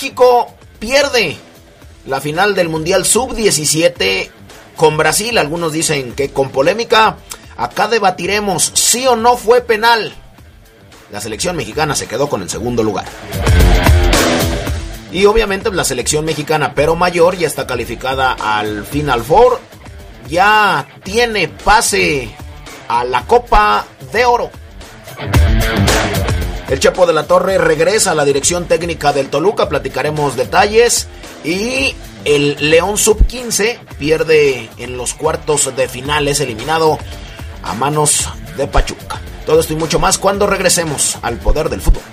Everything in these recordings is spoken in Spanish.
México pierde la final del Mundial Sub-17 con Brasil. Algunos dicen que con polémica. Acá debatiremos si o no fue penal. La selección mexicana se quedó con el segundo lugar. Y obviamente la selección mexicana, pero mayor, ya está calificada al Final Four. Ya tiene pase a la Copa de Oro. El Chepo de la Torre regresa a la dirección técnica del Toluca, platicaremos detalles. Y el León Sub-15 pierde en los cuartos de finales, eliminado a manos de Pachuca. Todo esto y mucho más cuando regresemos al poder del fútbol.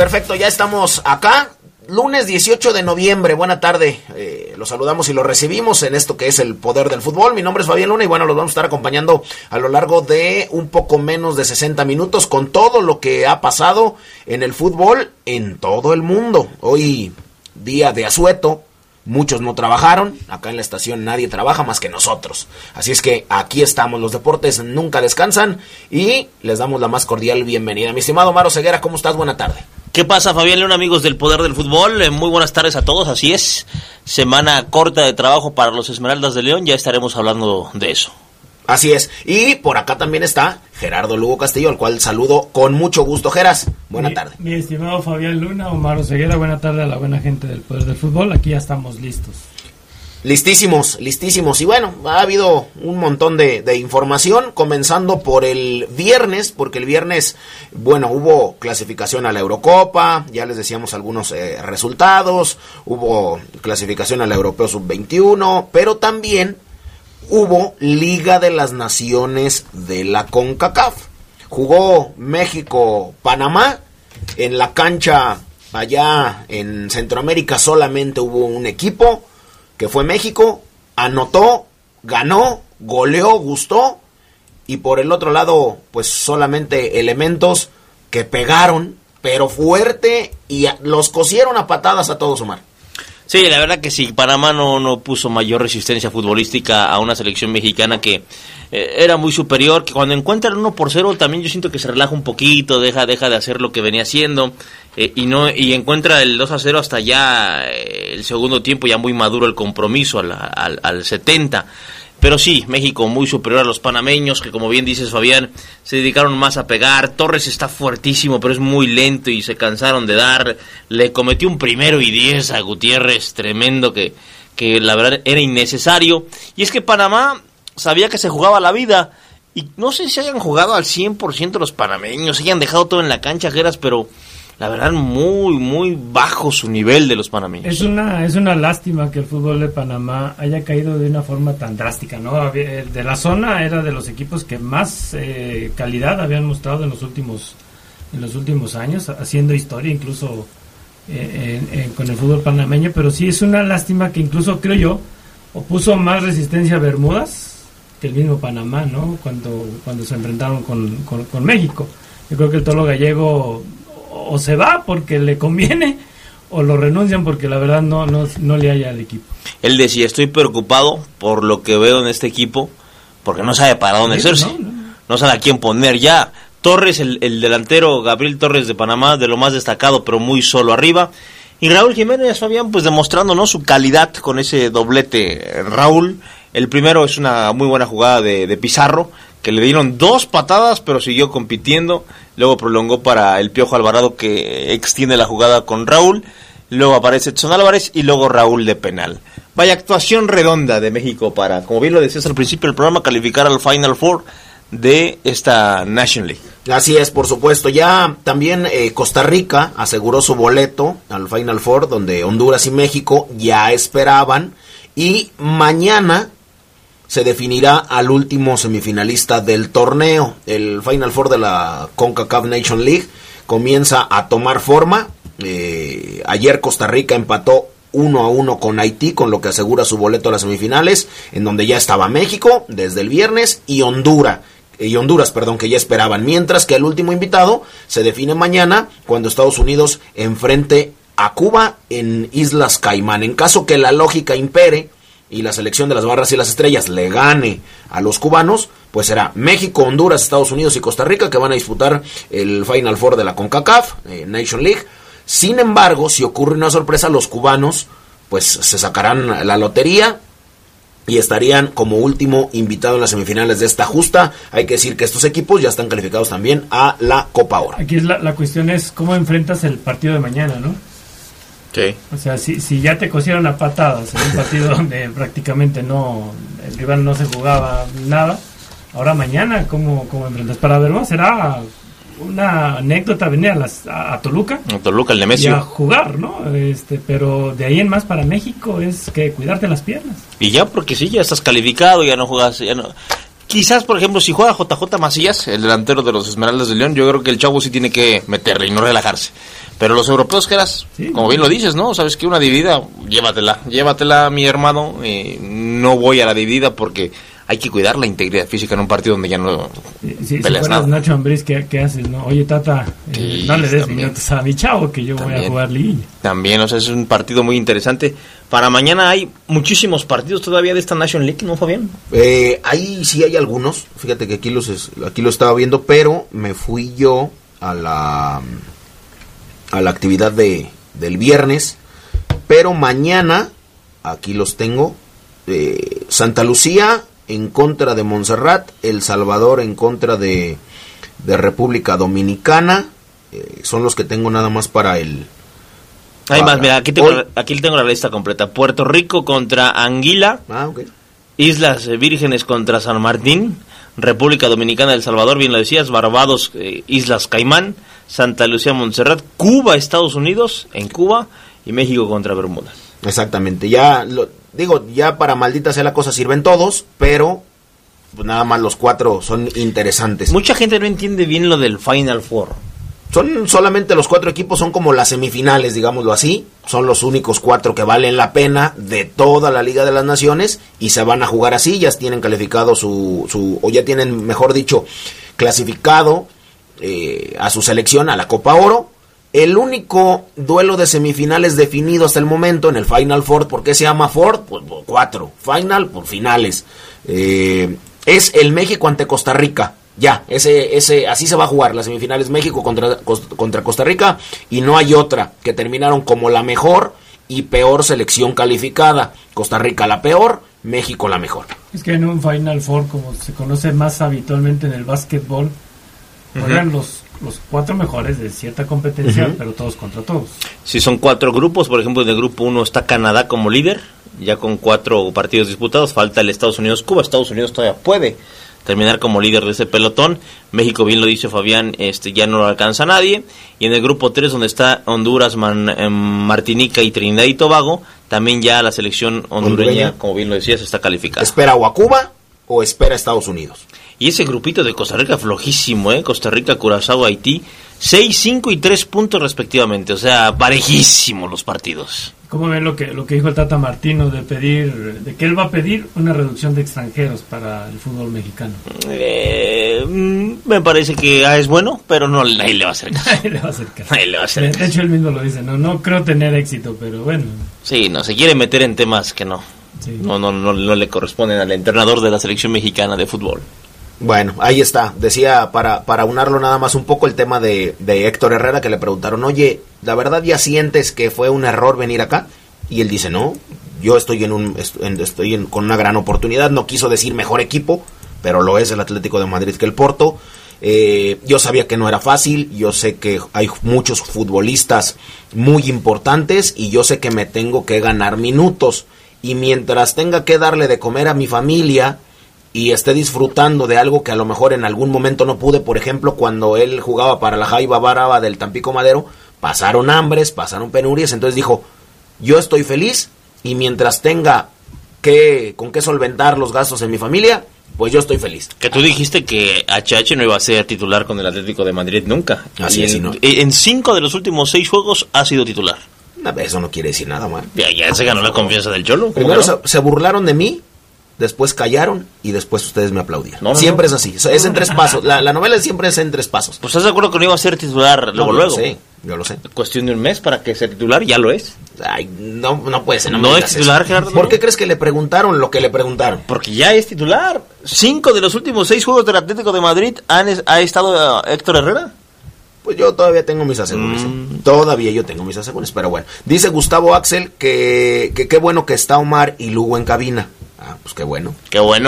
Perfecto, ya estamos acá. Lunes 18 de noviembre, buena tarde. Eh, los saludamos y los recibimos en esto que es el poder del fútbol. Mi nombre es Fabián Luna y bueno, los vamos a estar acompañando a lo largo de un poco menos de 60 minutos con todo lo que ha pasado en el fútbol en todo el mundo. Hoy, día de asueto, Muchos no trabajaron, acá en la estación nadie trabaja más que nosotros. Así es que aquí estamos, los deportes nunca descansan y les damos la más cordial bienvenida. Mi estimado Maro Ceguera, ¿cómo estás? Buena tarde. ¿Qué pasa, Fabián León, amigos del Poder del Fútbol? Eh, muy buenas tardes a todos, así es. Semana corta de trabajo para los Esmeraldas de León, ya estaremos hablando de eso. Así es. Y por acá también está Gerardo Lugo Castillo, al cual saludo con mucho gusto. Geras, buena mi, tarde. Mi estimado Fabián Luna, Omar Ceguera, buena tarde a la buena gente del Poder del Fútbol. Aquí ya estamos listos. Listísimos, listísimos. Y bueno, ha habido un montón de, información, comenzando por el viernes, porque el viernes, bueno, hubo clasificación a la Eurocopa, ya les decíamos algunos eh, resultados, hubo clasificación al Europeo Sub-21, pero también hubo Liga de las Naciones de la CONCACAF. Jugó México-Panamá en la cancha allá en Centroamérica solamente hubo un equipo que fue México, anotó, ganó, goleó, gustó y por el otro lado pues solamente elementos que pegaron pero fuerte y los cosieron a patadas a todos Omar. Sí, la verdad que sí, Panamá no, no puso mayor resistencia futbolística a una selección mexicana que eh, era muy superior, que cuando encuentra el 1 por 0 también yo siento que se relaja un poquito, deja, deja de hacer lo que venía haciendo eh, y no y encuentra el 2 a 0 hasta ya eh, el segundo tiempo, ya muy maduro el compromiso al, al, al 70. Pero sí, México muy superior a los panameños, que como bien dices Fabián, se dedicaron más a pegar. Torres está fuertísimo, pero es muy lento y se cansaron de dar. Le cometió un primero y diez a Gutiérrez, tremendo, que, que la verdad era innecesario. Y es que Panamá sabía que se jugaba la vida. Y no sé si hayan jugado al 100% los panameños, hayan dejado todo en la cancha, Geras, pero la verdad muy muy bajo su nivel de los panameños. Es una es una lástima que el fútbol de Panamá haya caído de una forma tan drástica, ¿no? De la zona era de los equipos que más eh, calidad habían mostrado en los últimos en los últimos años, haciendo historia incluso eh, en, en, con el fútbol panameño, pero sí es una lástima que incluso creo yo opuso más resistencia a Bermudas que el mismo Panamá, ¿no? Cuando cuando se enfrentaron con, con, con México. Yo creo que el Tolo Gallego o se va porque le conviene o lo renuncian porque la verdad no, no, no le haya al equipo. Él decía, estoy preocupado por lo que veo en este equipo, porque no sabe para dónde hacerse, no, no. no, sabe a quién poner ya. Torres, el, el, delantero Gabriel Torres de Panamá, de lo más destacado, pero muy solo arriba. Y Raúl Jiménez, Fabián, pues demostrando ¿no? su calidad con ese doblete. Raúl, el primero es una muy buena jugada de, de Pizarro, que le dieron dos patadas, pero siguió compitiendo. Luego prolongó para el Piojo Alvarado, que extiende la jugada con Raúl. Luego aparece Edson Álvarez y luego Raúl de penal. Vaya actuación redonda de México para, como bien lo decías al principio del programa, calificar al Final Four de esta National League. Así es, por supuesto. Ya también eh, Costa Rica aseguró su boleto al Final Four, donde Honduras y México ya esperaban. Y mañana se definirá al último semifinalista del torneo. El Final Four de la CONCACAF Nation League comienza a tomar forma. Eh, ayer Costa Rica empató uno a uno con Haití, con lo que asegura su boleto a las semifinales, en donde ya estaba México desde el viernes y Honduras y Honduras, perdón, que ya esperaban. Mientras que el último invitado se define mañana cuando Estados Unidos enfrente a Cuba en Islas Caimán. En caso que la lógica impere y la selección de las barras y las estrellas le gane a los cubanos, pues será México, Honduras, Estados Unidos y Costa Rica que van a disputar el Final Four de la CONCACAF, eh, Nation League. Sin embargo, si ocurre una sorpresa, los cubanos pues se sacarán la lotería y estarían como último invitado en las semifinales de esta justa. Hay que decir que estos equipos ya están calificados también a la Copa Oro. Aquí es la, la cuestión es cómo enfrentas el partido de mañana, ¿no? O sea, si, si ya te cosieron a patadas en un partido donde prácticamente no, el rival no se jugaba nada, ahora mañana, ¿cómo, cómo enfrentas? Para ver, ¿no? será una anécdota venir a, las, a, a Toluca A Toluca, el y a Nemesio. jugar, ¿no? Este, pero de ahí en más para México es que cuidarte las piernas. Y ya, porque sí, ya estás calificado, ya no juegas, ya no... Quizás, por ejemplo, si juega JJ Macías, el delantero de los Esmeraldas de León, yo creo que el chavo sí tiene que meterle y no relajarse. Pero los europeos, que eras, Sí. como bien lo dices, ¿no? Sabes que una dividida, llévatela, llévatela, mi hermano. eh, no voy a la dividida porque hay que cuidar la integridad física en un partido donde ya no Si, si, si peleas fueras nada. Nacho Ambriz, ¿qué, qué haces? No? Oye, Tata, eh, Sí, no le des también. minutos a mi chavo que yo voy a jugar liguilla. También, o sea, es un partido muy interesante. Para mañana hay muchísimos partidos todavía de esta National League, ¿no, Fabián? Eh, ahí sí hay algunos, fíjate que aquí los es- aquí lo estaba viendo, pero me fui yo a la a la actividad de del viernes, pero mañana aquí los tengo. eh, Santa Lucía en contra de Montserrat, El Salvador en contra de, de República Dominicana, eh, son los que tengo nada más para el Hay más, mira, aquí tengo, hoy. aquí tengo la lista completa. Puerto Rico contra Anguila, Ah. Islas Vírgenes contra San Martín, República Dominicana del Salvador, bien lo decías, Barbados, eh, Islas Caimán, Santa Lucía, Montserrat, Cuba, Estados Unidos, en Cuba, y México contra Bermudas. Exactamente, ya lo, digo, ya para maldita sea la cosa sirven todos, pero pues nada más los cuatro son interesantes. Mucha gente no entiende bien lo del Final Four. Son solamente los cuatro equipos, son como las semifinales, digámoslo así. Son los únicos cuatro que valen la pena de toda la Liga de las Naciones y se van a jugar así. Ya tienen calificado su, su o ya tienen, mejor dicho, clasificado eh, a su selección a la Copa Oro. El único duelo de semifinales definido hasta el momento en el Final Four, ¿por qué se llama Four? Pues cuatro. Final por finales. Eh, es el México ante Costa Rica. Ya, ese, ese, así se va a jugar las semifinales México contra, contra Costa Rica y no hay otra que terminaron como la mejor y peor selección calificada. Costa Rica la peor, México la mejor. Es que en un Final Four, como se conoce más habitualmente en el básquetbol, juegan los, los cuatro mejores de cierta competencia, pero todos contra todos. Si son cuatro grupos, por ejemplo, en el grupo uno está Canadá como líder, ya con cuatro partidos disputados, falta el Estados Unidos-Cuba, Estados Unidos todavía puede terminar como líder de ese pelotón, México, bien lo dice Fabián, este ya no lo alcanza nadie, y en el grupo 3 donde está Honduras, Man- em, Martinica y Trinidad y Tobago, también ya la selección hondureña, Hondureña. como bien lo decías, está calificada. ¿Espera o a Cuba o espera a Estados Unidos? Y ese grupito de Costa Rica flojísimo, ¿eh? Costa Rica, Curazao, Haití, 6, 5 y 3 puntos respectivamente, o sea, parejísimo los partidos. ¿Cómo ven lo que, lo que dijo el Tata Martino de pedir, de que él va a pedir una reducción de extranjeros para el fútbol mexicano? Eh, me parece que ah, es bueno, pero no nadie le va a hacer caso. Nadie le va a hacer caso. Nadie le va a hacer De caso. hecho, él mismo lo dice, no, no creo tener éxito, pero bueno. Sí, no, se quiere meter en temas que no. Sí. No, no, no, no le corresponden al entrenador de la selección mexicana de fútbol. Bueno, ahí está. Decía, para, para unarlo nada más un poco el tema de, de Héctor Herrera, que le preguntaron, oye, ¿la verdad ya sientes que fue un error venir acá? Y él dice, no, yo estoy en un estoy en- con una gran oportunidad. No quiso decir mejor equipo, pero lo es el Atlético de Madrid que el Porto. Eh, yo sabía que no era fácil, yo sé que hay muchos futbolistas muy importantes y yo sé que me tengo que ganar minutos. y mientras tenga que darle de comer a mi familia y esté disfrutando de algo que a lo mejor en algún momento no pude, por ejemplo, cuando él jugaba para la Jaiba Baraba del Tampico Madero, pasaron hambres, pasaron penurias, entonces dijo, yo estoy feliz y mientras tenga que con qué solventar los gastos en mi familia, pues yo estoy feliz. Que tú dijiste que HH no iba a ser titular con el Atlético de Madrid nunca. Así Y es, en, no. en cinco de los últimos seis juegos ha sido titular. Eso no quiere decir nada, man. Ya, ya se ganó la confianza del Cholo. ¿cómo Primero que no? se, se burlaron de mí, después callaron y después ustedes me aplaudieron. No, no, siempre no. es así, es en tres pasos. La, la novela siempre es en tres pasos. Pues estás de acuerdo que no iba a ser titular luego, luego. sé, yo lo sé. Cuestión de un mes para que sea titular, ya lo es. Ay, no, no puede ser. No, me ¿No es titular, eso. Gerardo? ¿Por qué crees que le preguntaron lo que le preguntaron? Porque ya es titular. Cinco de los últimos seis juegos del Atlético de Madrid han, es- ha estado eh, Héctor Herrera. Pues yo todavía tengo mis asegúnes. ¿eh? Mm. Todavía yo tengo mis asegúnes, pero bueno. Dice Gustavo Axel que qué bueno que está Omar y Lugo en cabina. Ah, pues qué bueno.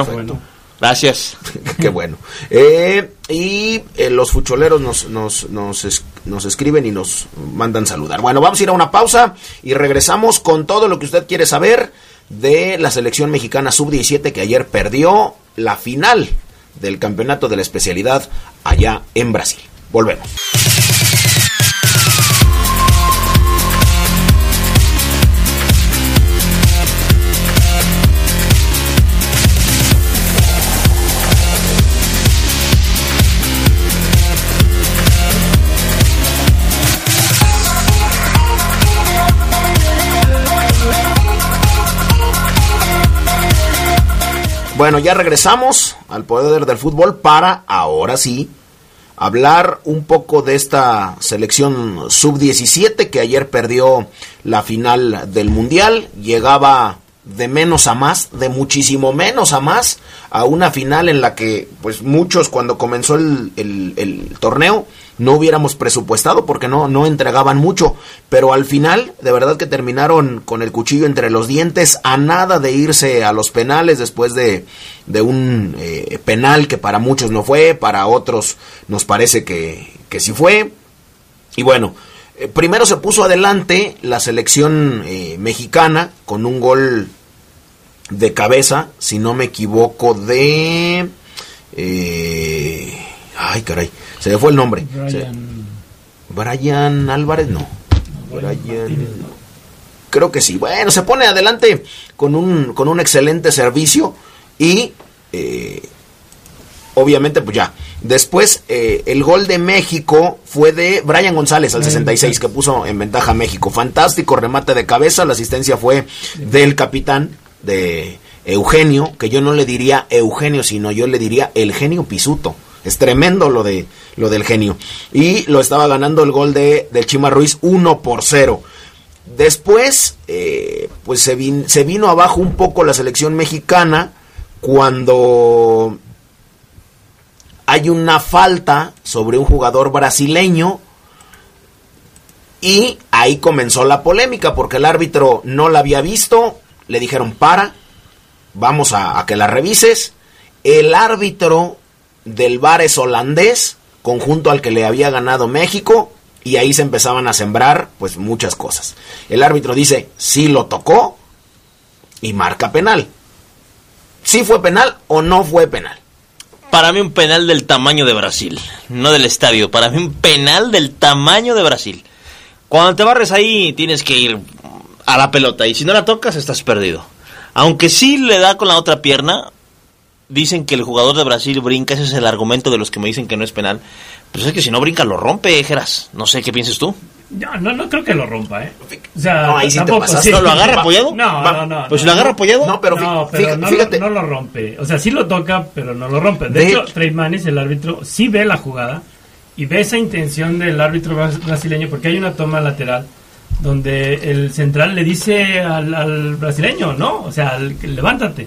Qué bueno. Gracias. Qué bueno. Eh, y eh, los fucholeros nos, nos, nos, es- nos escriben y nos mandan saludar. Bueno, vamos a ir a una pausa y regresamos con todo lo que usted quiere saber de la selección mexicana sub-17 que ayer perdió la final del campeonato de la especialidad allá en Brasil. Volvemos. Bueno, ya regresamos al poder del fútbol para, ahora sí, hablar un poco de esta selección sub-17 que ayer perdió la final del Mundial. Llegaba de menos a más, de muchísimo menos a más, a una final en la que, pues muchos cuando comenzó el, el- el torneo no hubiéramos presupuestado porque no, no entregaban mucho, pero al final de verdad que terminaron con el cuchillo entre los dientes a nada de irse a los penales después de, de un eh, penal que para muchos no fue, para otros nos parece que, que sí fue. Y bueno, eh, primero se puso adelante la selección eh, mexicana con un gol de cabeza, si no me equivoco, de... eh, ay, caray, se me fue el nombre. Se- Brian, Brian Álvarez, no. Brian Brian, ¿no? creo que sí. Bueno, se pone adelante con un, con un excelente servicio y eh, obviamente pues ya. Después eh, el gol de México fue de Brian González al Brian 66 que puso en ventaja a México. Fantástico remate de cabeza, la asistencia fue del capitán de Eugenio, que yo no le diría Eugenio, sino yo le diría el genio Pisuto. Es tremendo lo de lo del genio. Y lo estaba ganando el gol de del Chima Ruiz 1 por 0. Después, eh, pues se, vin- se vino abajo un poco la selección mexicana cuando hay una falta sobre un jugador brasileño y ahí comenzó la polémica porque el árbitro no la había visto, le dijeron para, vamos a, a que la revises. El árbitro del VAR es holandés, conjunto al que le había ganado México, y ahí se empezaban a sembrar pues muchas cosas. El árbitro dice, sí lo tocó, y marca penal. ¿Sí fue penal o no fue penal? Para mí un penal del tamaño de Brasil, no del estadio. Para mí un penal del tamaño de Brasil. Cuando te barres ahí tienes que ir a la pelota y si no la tocas estás perdido. Aunque sí le da con la otra pierna, dicen que el jugador de Brasil brinca, ese es el argumento de los que me dicen que no es penal. Pues es que si no brinca lo rompe, Geras. No sé qué piensas tú. No, no, no creo que lo rompa, ¿eh? O sea, No, ahí sí te tampoco. ¿No lo agarra apoyado? No, no, no. Pues si lo agarra apoyado. No, pero, no, pero no, fíjate. No lo rompe. O sea, sí lo toca, pero no lo rompe. De, De hecho, hecho- Trey Manis, el árbitro, sí ve la jugada y ve esa intención del árbitro bras- brasileño porque hay una toma lateral donde el central le dice al, al brasileño, ¿no? O sea, levántate.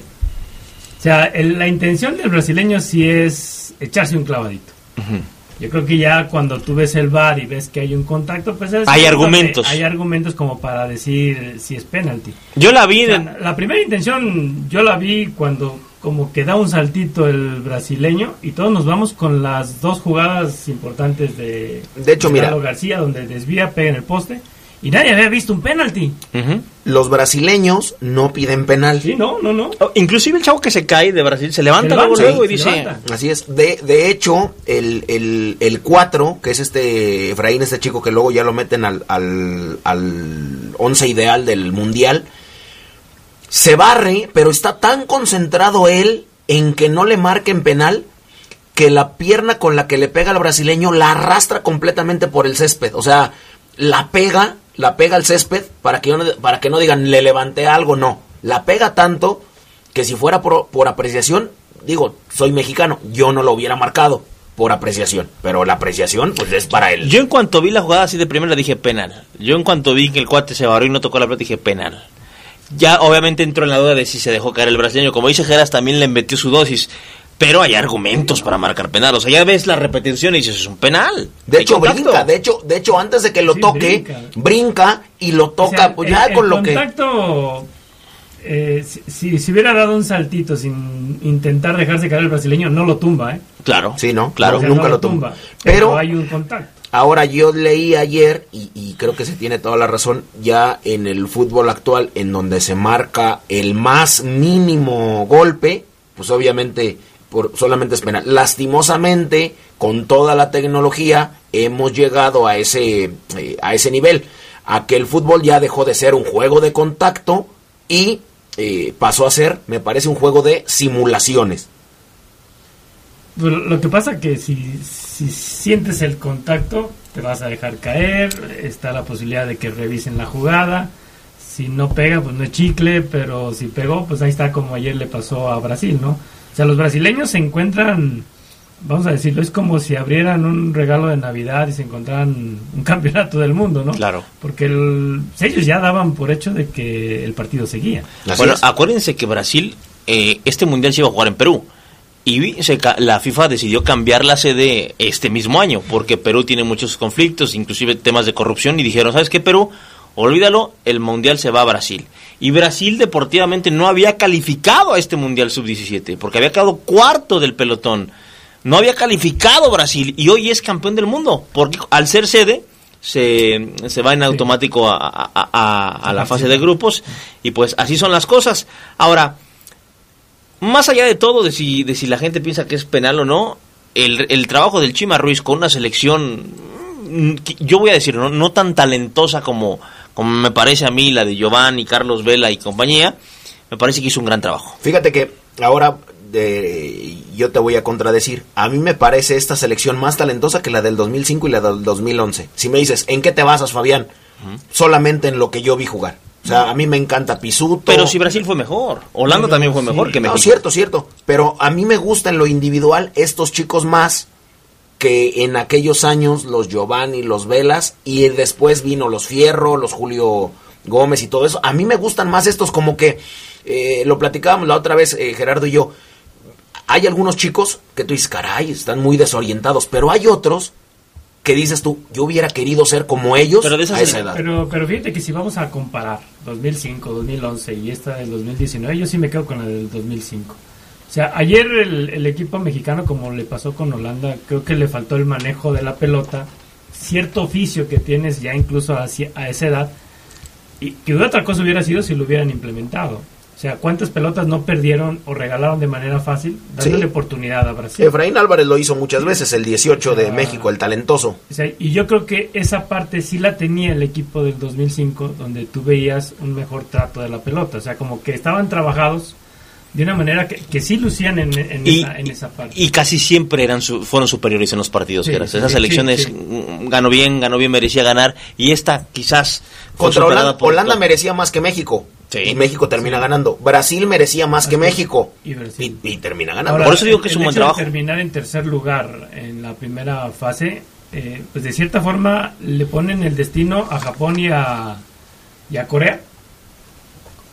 O sea, el- la intención del brasileño sí es echarse un clavadito. Yo creo que ya cuando tú ves el bar y ves que hay un contacto, pues es Hay argumentos. Hay argumentos como para decir si es penalti. Yo la vi O sea, en- la primera intención yo la vi cuando como que da un saltito el brasileño y todos nos vamos con las dos jugadas importantes de, De hecho, mira. García donde desvía, pega en el poste y nadie había visto un penalti. Los brasileños no piden penal. Sí, no, no, no. Oh, inclusive el chavo que se cae de Brasil se levanta, luego, luego y dice... Así es. De, de hecho, el, el, el 4, que es este Efraín, este chico que luego ya lo meten al, al, al once ideal del Mundial, se barre, pero está tan concentrado él en que no le marquen penal que la pierna con la que le pega al brasileño la arrastra completamente por el césped. O sea, la pega, la pega al césped para que, no, para que no digan le levanté algo, no. La pega tanto que si fuera por, por apreciación, digo, soy mexicano, yo no lo hubiera marcado por apreciación, pero la apreciación pues es para él. Yo en cuanto vi la jugada así de primera dije penal. Yo en cuanto vi que el cuate se barrió y no tocó la pelota dije penal. Ya obviamente entró en la duda de si se dejó caer el brasileño. Como dice Geras, también le metió su dosis pero hay argumentos para marcar penal. O sea, ya ves la repetición y dices, es un penal. De hecho, brinca. De hecho, de hecho, antes de que lo toque, brinca. y lo toca. pues ya con lo contacto, eh, si, si, hubiera dado un saltito sin intentar dejarse caer el brasileño, no lo tumba, ¿eh? Claro. Sí, ¿no? Claro, nunca lo tumba. Pero, hay un contacto. Ahora yo leí ayer, y, y, creo que se tiene toda la razón, ya en el fútbol actual, en donde se marca el más mínimo golpe, pues obviamente solamente es. Lastimosamente, con toda la tecnología, hemos llegado a ese, eh, a ese nivel, a que el fútbol ya dejó de ser un juego de contacto y eh, pasó a ser, me parece, un juego de simulaciones. Lo que pasa que si sientes el contacto, te vas a dejar caer, está la posibilidad de que revisen la jugada. Si no pega, pues no es chicle, pero si pegó, pues ahí está como ayer le pasó a Brasil, ¿no? O sea, los brasileños se encuentran, vamos a decirlo, es como si abrieran un regalo de Navidad y se encontraran un campeonato del mundo, ¿no? Claro. Porque ellos ya daban por hecho de que el partido seguía. bueno, acuérdense que Brasil, eh, este mundial se iba a jugar en Perú. Y la FIFA decidió cambiar la sede este mismo año, porque Perú tiene muchos conflictos, inclusive temas de corrupción, y dijeron, ¿sabes qué, Perú? Olvídalo, el Mundial se va a Brasil. Y Brasil deportivamente no había calificado a este Mundial Sub-17, porque había quedado cuarto del pelotón. No había calificado Brasil y hoy es campeón del mundo, porque al ser sede se, se va en automático a, a, la fase de grupos y pues así son las cosas. Ahora, más allá de todo, de si, de si la gente piensa que es penal o no, el, el trabajo del Chima Ruiz con una selección, yo voy a decir, no, no tan talentosa como como me parece a mí la de Giovanni, Carlos Vela y compañía, me parece que hizo un gran trabajo. Fíjate que ahora de, yo te voy a contradecir. A mí me parece esta selección más talentosa que la del 2005 y la del 2011. Si me dices, ¿en qué te basas, Fabián? Solamente en lo que yo vi jugar. O sea, a mí me encanta Pisuto. Pero si Brasil fue mejor. Holanda también fue mejor que México. No, cierto, cierto. Pero a mí me gusta en lo individual estos chicos más que en aquellos años los Giovanni, los Velas y después vino los Fierro, los Julio Gómez y todo eso. A mí me gustan más estos como que eh, lo platicábamos la otra vez eh, Gerardo y yo. Hay algunos chicos que tú dices, caray, están muy desorientados, pero hay otros que dices tú, yo hubiera querido ser como ellos pero de esa edad. Pero, pero fíjate que si vamos a comparar 2005, 2011 y esta del 2019, yo sí me quedo con la del 2005. O sea, ayer el, equipo mexicano, como le pasó con Holanda, creo que le faltó el manejo de la pelota, cierto oficio que tienes ya incluso a, a esa edad, y que otra cosa hubiera sido si lo hubieran implementado. O sea, ¿cuántas pelotas no perdieron o regalaron de manera fácil dándole oportunidad a Brasil? Efraín Álvarez lo hizo muchas veces, el 18 de México, el talentoso. O sea, y yo creo que esa parte sí la tenía el equipo del 2005, donde tú veías un mejor trato de la pelota. O sea, como que estaban trabajados de una manera que, que sí lucían en, esa, parte. Y casi siempre eran fueron superiores en los partidos. Esas elecciones ganó bien, ganó bien, merecía ganar. Y esta quizás... Contra Holanda, Holanda merecía más que México. Y México termina ganando. Brasil merecía más que México. Y, termina ganando. Por eso digo que es un buen trabajo. terminar en tercer lugar en la primera fase, eh, pues de cierta forma le ponen el destino a Japón y a, y a Corea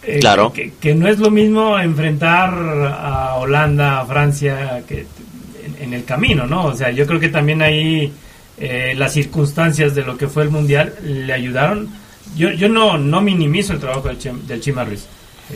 eh, claro. Que, no es lo mismo enfrentar a Holanda, a Francia, que en, el camino, ¿no? O sea, yo creo que también ahí eh, las circunstancias de lo que fue el Mundial le ayudaron. Yo, yo no, no minimizo el trabajo del, del Chima Ruiz.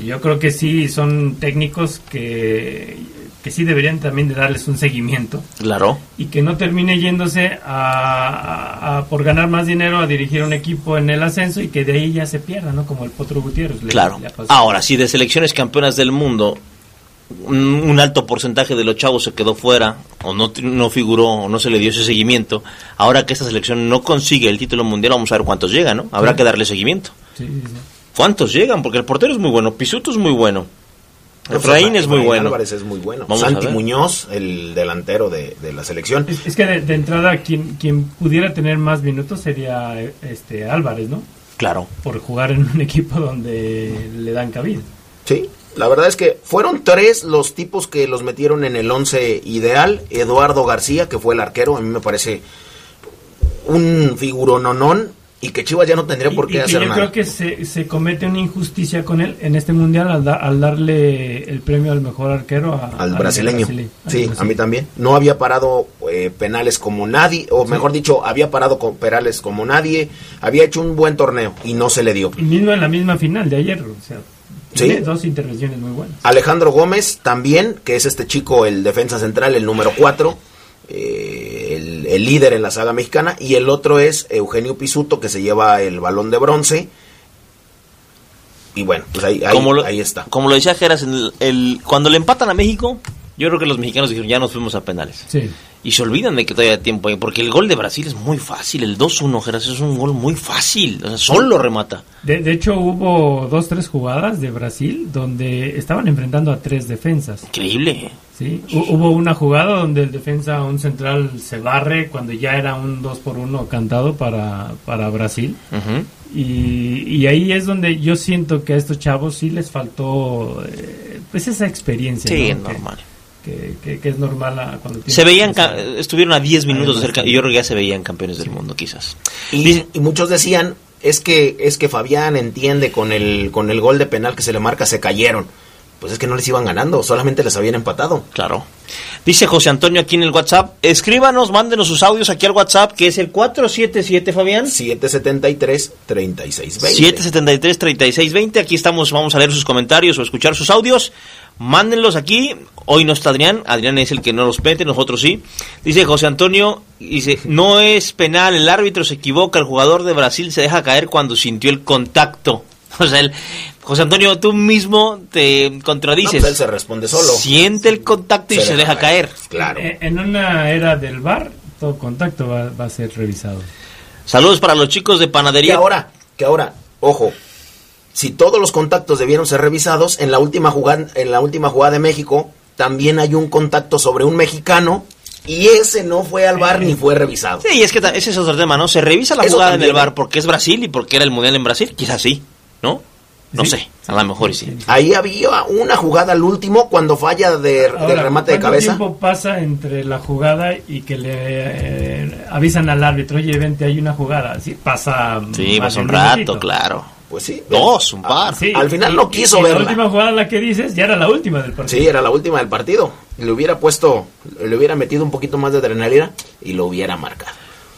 Yo creo que sí son técnicos que, que sí deberían también de darles un seguimiento. Claro. Y que no termine yéndose a, por ganar más dinero a dirigir un equipo en el ascenso y que de ahí ya se pierda, ¿no? Como el Potro Gutiérrez. Claro. Ahora, si de selecciones campeonas del mundo un, alto porcentaje de los chavos se quedó fuera o no, no figuró o no se le dio ese seguimiento, ahora que esta selección no consigue el título mundial, vamos a ver cuántos llegan, ¿no? Habrá que darle seguimiento. ¿Cuántos llegan? Porque el portero es muy bueno, Pisuto es muy bueno. Efraín es muy bueno. Álvarez es muy bueno. Santi Muñoz, el delantero de, la selección. Es, que de, entrada quien, quien pudiera tener más minutos sería este Álvarez, ¿no? Claro. Por jugar en un equipo donde le dan cabida. Sí, la verdad es que fueron tres los tipos que los metieron en el once ideal. Eduardo García, que fue el arquero, a mí me parece un figurononón y que Chivas ya no tendría por qué hacer yo nada. Yo creo que se, comete una injusticia con él en este mundial al, darle el premio al mejor arquero al, brasileño. sí, a mí también. No había parado eh, penales como nadie, o mejor dicho, había parado con penales como nadie. Había hecho un buen torneo y no se le dio. Y mismo en la misma final de ayer, o sea, Sí. dos intervenciones muy buenas. Alejandro Gómez también, que es este chico, el defensa central, el número 4, eh, el, líder en la saga mexicana. Y el otro es Eugenio Pisuto, que se lleva el balón de bronce. Y bueno, pues ahí, ahí, está. Como lo decía Geras, el, cuando le empatan a México, yo creo que los mexicanos dijeron, ya nos fuimos a penales. Sí y se olvidan de que todavía hay tiempo ahí, porque el gol de Brasil es muy fácil, el 2-1, Geras, es un gol muy fácil, o sea, solo remata. De, de, hecho, hubo dos, tres jugadas de Brasil donde estaban enfrentando a tres defensas. Increíble. Sí, hubo una jugada donde el defensa, un central, se barre cuando ya era un 2 por 1 cantado para, para Brasil. y, y, ahí es donde yo siento que a estos chavos sí les faltó eh, pues esa experiencia. Sí, es normal que, es normal cuando se veían estuvieron a 10 minutos de cerca y yo creo que ya se veían campeones del mundo quizás y, muchos decían es que es que Fabián entiende con el con el gol de penal que se le marca se cayeron pues es que no les iban ganando, solamente les habían empatado. Claro. Dice José Antonio aquí en el WhatsApp, escríbanos, mándenos sus audios aquí al WhatsApp, que es el 477, Fabián. 773-3620. 773-3620, aquí estamos, vamos a leer sus comentarios o escuchar sus audios. Mándenlos aquí. Hoy no está Adrián. Adrián es el que no los pete, nosotros sí. Dice José Antonio, dice, no es penal, el árbitro se equivoca, el jugador de Brasil se deja caer cuando sintió el contacto. O sea, el, José Antonio, tú mismo te contradices. Pues él se responde solo. Siente el contacto y se, deja, caer. Claro. Eh, en una era del bar, todo contacto va, va, a ser revisado. Saludos para los chicos de panadería. Que ahora, que ahora, ojo, si todos los contactos debieron ser revisados, en la última jugada, en la última jugada de México también hay un contacto sobre un mexicano y ese no fue al bar ni fue revisado. Sí, es que ese es otro tema, ¿no? Se revisa la jugada en el bar porque es Brasil y porque era el mundial en Brasil, quizás sí, ¿no? No sé, a lo mejor sí. Ahí había una jugada al último cuando falla de, remate de cabeza. ¿Cuánto tiempo pasa entre la jugada y que le eh, avisan al árbitro, oye, vente, hay una jugada? Sí, pasa. Sí, pasa un rato, claro. Pues sí. Dos, un par. al final no quiso verla. La última jugada la que dices ya era la última del partido. Sí, era la última del partido. Le hubiera puesto, le hubiera metido un poquito más de adrenalina y lo hubiera marcado.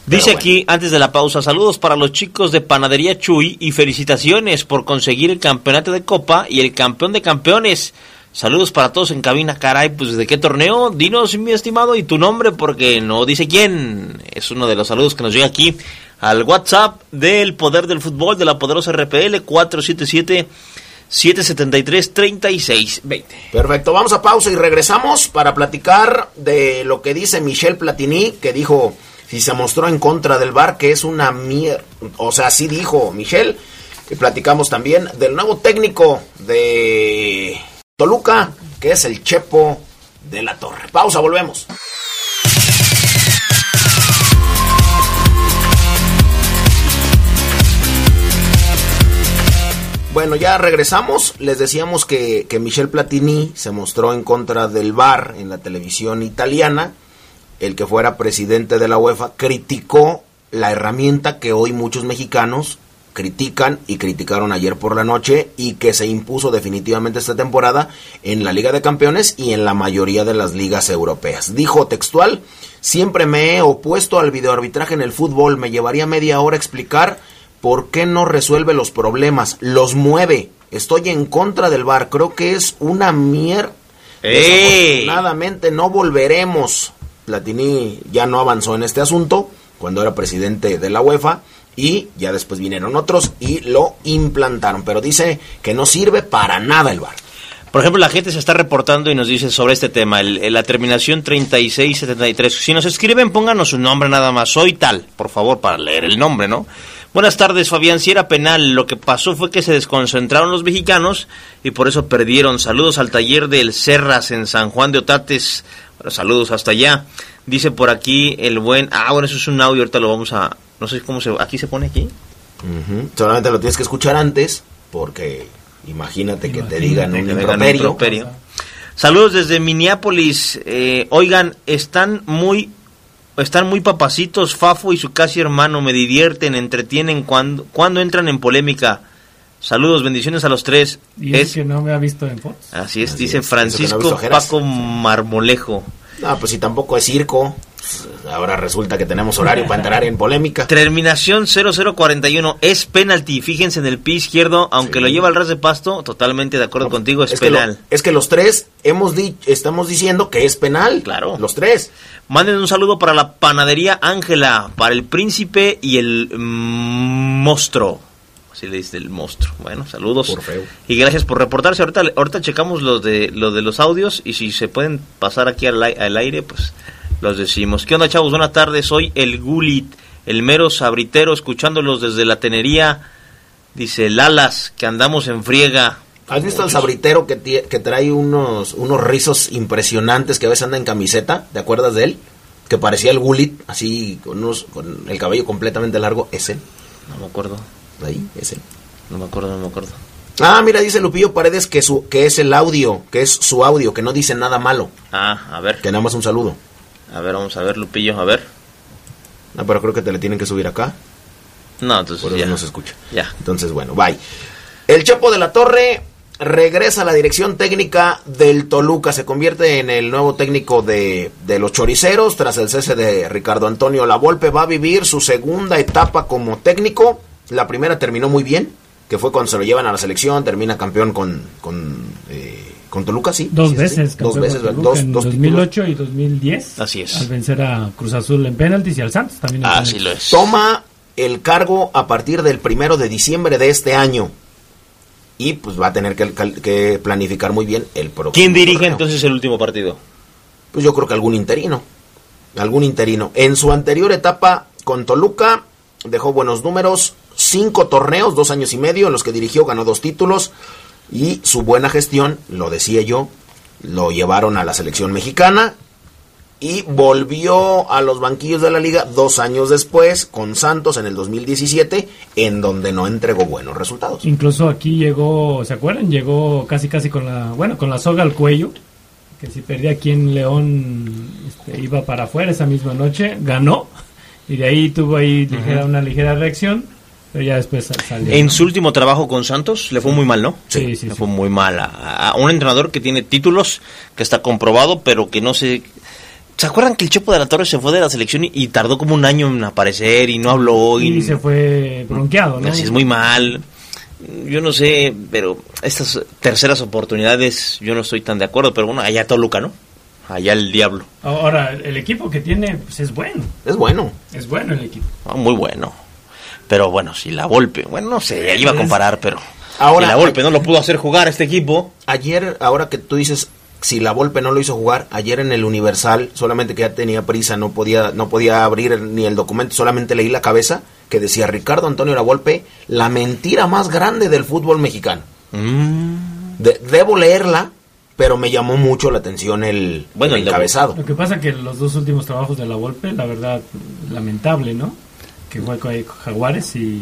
Dice aquí, antes de la pausa, saludos para los chicos de Panadería Chuy y felicitaciones por conseguir el campeonato de Copa y el campeón de campeones. Saludos para todos en cabina, caray, pues ¿de qué torneo? Dinos, mi estimado, y tu nombre, porque no dice quién. Es uno de los saludos que nos llega aquí al WhatsApp del Poder del Fútbol de la Poderosa RPL 477 773 3620. Perfecto, vamos a pausa y regresamos para platicar de lo que dice Michel Platini, que dijo si se mostró en contra del bar que es una mierda, o sea, sí dijo Michel, y platicamos también del nuevo técnico de Toluca, que es el Chepo de la Torre. Pausa, volvemos. Bueno, ya regresamos. Les decíamos que, Michel Platini se mostró en contra del VAR en la televisión italiana. El que fuera presidente de la UEFA criticó la herramienta que hoy muchos mexicanos critican y criticaron ayer por la noche y que se impuso definitivamente esta temporada en la Liga de Campeones y en la mayoría de las ligas europeas. Dijo textual, siempre me he opuesto al videoarbitraje en el fútbol, me llevaría media hora explicar ¿Por qué no resuelve los problemas? Los mueve. Estoy en contra del VAR. Creo que es una mierda. Desafortunadamente no volveremos. Platini ya no avanzó en este asunto cuando era presidente de la UEFA y ya después vinieron otros y lo implantaron, pero dice que no sirve para nada el VAR. Por ejemplo, la gente se está reportando y nos dice sobre este tema, el, la terminación 3673. Si nos escriben, pónganos su nombre nada más. Soy tal, por favor, para leer el nombre, ¿no? Buenas tardes, Fabián. Si era penal, lo que pasó fue que se desconcentraron los mexicanos y por eso perdieron. Saludos al taller del Serras en San Juan de Otates. Bueno, saludos hasta allá. Dice por aquí el buen... Ah, bueno, eso es un audio, ahorita lo vamos a... No sé cómo se... ¿Aquí se pone aquí? Solamente lo tienes que escuchar antes porque Imagínate que te digan un improperio. Saludos desde Minneapolis. Eh, oigan, están muy están muy papacitos, Fafo y su casi hermano me divierten, entretienen cuando, cuando entran en polémica. Saludos, bendiciones a los tres. Y es, que no me ha visto en fotos. Así es, dice Francisco Paco Marmolejo. Ah, pues si tampoco es circo. Ahora resulta que tenemos horario para entrar en polémica. Terminación 0041 es penalti. Fíjense en el pie izquierdo, aunque lo lleva al ras de pasto, totalmente de acuerdo contigo, es, penal. es que los tres hemos estamos diciendo que es penal. Claro. Los tres. Manden un saludo para la panadería Ángela, para el príncipe y el monstruo. Así le dice el monstruo. Bueno, saludos. Y gracias por reportarse. Ahorita, ahorita checamos lo de, lo de los audios y si se pueden pasar aquí al, al aire, pues los decimos. ¿Qué onda, chavos? Buenas tardes. Soy el Gulit, el mero sabritero, escuchándolos desde la tenería. Dice Lalas, que andamos en friega. ¿Has visto al sabritero que, que trae unos, unos rizos impresionantes que a veces anda en camiseta? ¿Te acuerdas de él? Que parecía el Gulit, así con, unos, con el cabello completamente largo. ¿Es él? No me acuerdo. Ahí, es él. No me acuerdo, no me acuerdo. Ah, mira, dice Lupillo Paredes que, su, que es el audio, que es su audio, que no dice nada malo. Ah, a ver. Que nada más un saludo. A ver, vamos a ver, Lupillo, a ver. No, pero creo que te le tienen que subir acá. No, entonces Por ya. no se escucha. Ya. Entonces, bueno, bye. El Chapo de la Torre regresa a la dirección técnica del Toluca. Se convierte en el nuevo técnico de, de los choriceros. Tras el cese de Ricardo Antonio Lavolpe, va a vivir su segunda etapa como técnico. La primera terminó muy bien, que fue cuando se lo llevan a la selección. Termina campeón con, con eh, con Toluca, sí. Dos veces. Dos veces, dos, en 2008 y 2010. Así es. Al vencer a Cruz Azul en penaltis y al Santos también. En Así lo es. Toma el cargo a partir del primero de diciembre de este año. Y pues va a tener que, que planificar muy bien el próximo. ¿Quién dirige entonces el último partido? Pues yo creo que algún interino. Algún interino. En su anterior etapa con Toluca dejó buenos números. Cinco torneos, dos años y medio, en los que dirigió, ganó dos títulos y su buena gestión, lo decía yo, lo llevaron a la selección mexicana y volvió a los banquillos de la liga dos años después con Santos en el 2017, en donde no entregó buenos resultados. Incluso aquí llegó, ¿se acuerdan? Llegó casi casi con la, bueno, con la soga al cuello, que si perdía aquí en León este, iba para afuera esa misma noche, ganó y de ahí tuvo ahí ligera, una ligera reacción pero ya después salió. En su último trabajo con Santos le fue muy mal, ¿no? Sí, sí. Le fue muy mal a, un entrenador que tiene títulos, que está comprobado, pero que no se... ¿Se acuerdan que el Chepo de la Torre se fue de la selección y, tardó como un año en aparecer y no habló? Y, se fue bronqueado, ¿no? Así es muy mal. Yo no sé, pero estas terceras oportunidades yo no estoy tan de acuerdo, pero bueno, allá Toluca, ¿no? Allá el diablo. Ahora, el equipo que tiene, pues es bueno. Es bueno. Es bueno el equipo. Ah, muy bueno. Pero bueno, si la golpe, bueno, no sé, iba a comparar, pero ahora, si la golpe no lo pudo hacer jugar a este equipo. Ayer, ahora que tú dices si la Volpe no lo hizo jugar ayer en el Universal, solamente que ya tenía prisa, no podía no podía abrir ni el documento, solamente leí la cabeza que decía Ricardo Antonio La Volpe, la mentira más grande del fútbol mexicano. Mm. debo leerla, pero me llamó mucho la atención el, bueno, el encabezado. Lo que pasa que los dos últimos trabajos de La Volpe, la verdad, lamentable, ¿no? Que fue con Jaguares y,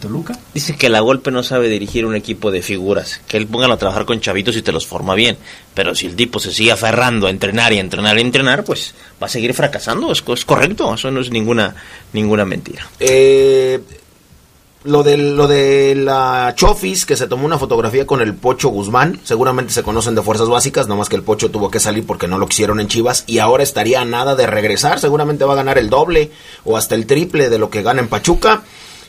Toluca. Dice que la golpe no sabe dirigir un equipo de figuras, que él pongan a trabajar con chavitos y te los forma bien, pero si el tipo se sigue aferrando a entrenar y entrenar y entrenar, pues va a seguir fracasando, es, es correcto, eso no es ninguna ninguna mentira. Eh, lo de, lo de la Chofis, que se tomó una fotografía con el Pocho Guzmán, seguramente se conocen de fuerzas básicas, nomás que el Pocho tuvo que salir porque no lo quisieron en Chivas y ahora estaría a nada de regresar, seguramente va a ganar el doble o hasta el triple de lo que gana en Pachuca.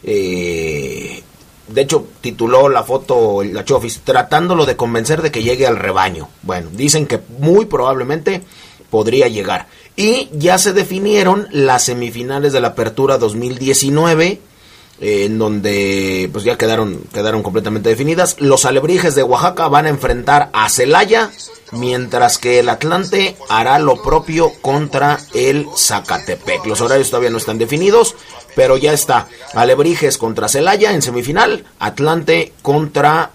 Eh, de hecho, tituló la foto la Chofis, tratándolo de convencer de que llegue al rebaño. Bueno, dicen que muy probablemente podría llegar. Y ya se definieron las semifinales de la Apertura 2019 en donde pues ya quedaron, quedaron completamente definidas. Los alebrijes de Oaxaca van a enfrentar a Celaya, mientras que el Atlante hará lo propio contra el Zacatepec. Los horarios todavía no están definidos, pero ya está. Alebrijes contra Celaya en semifinal, Atlante contra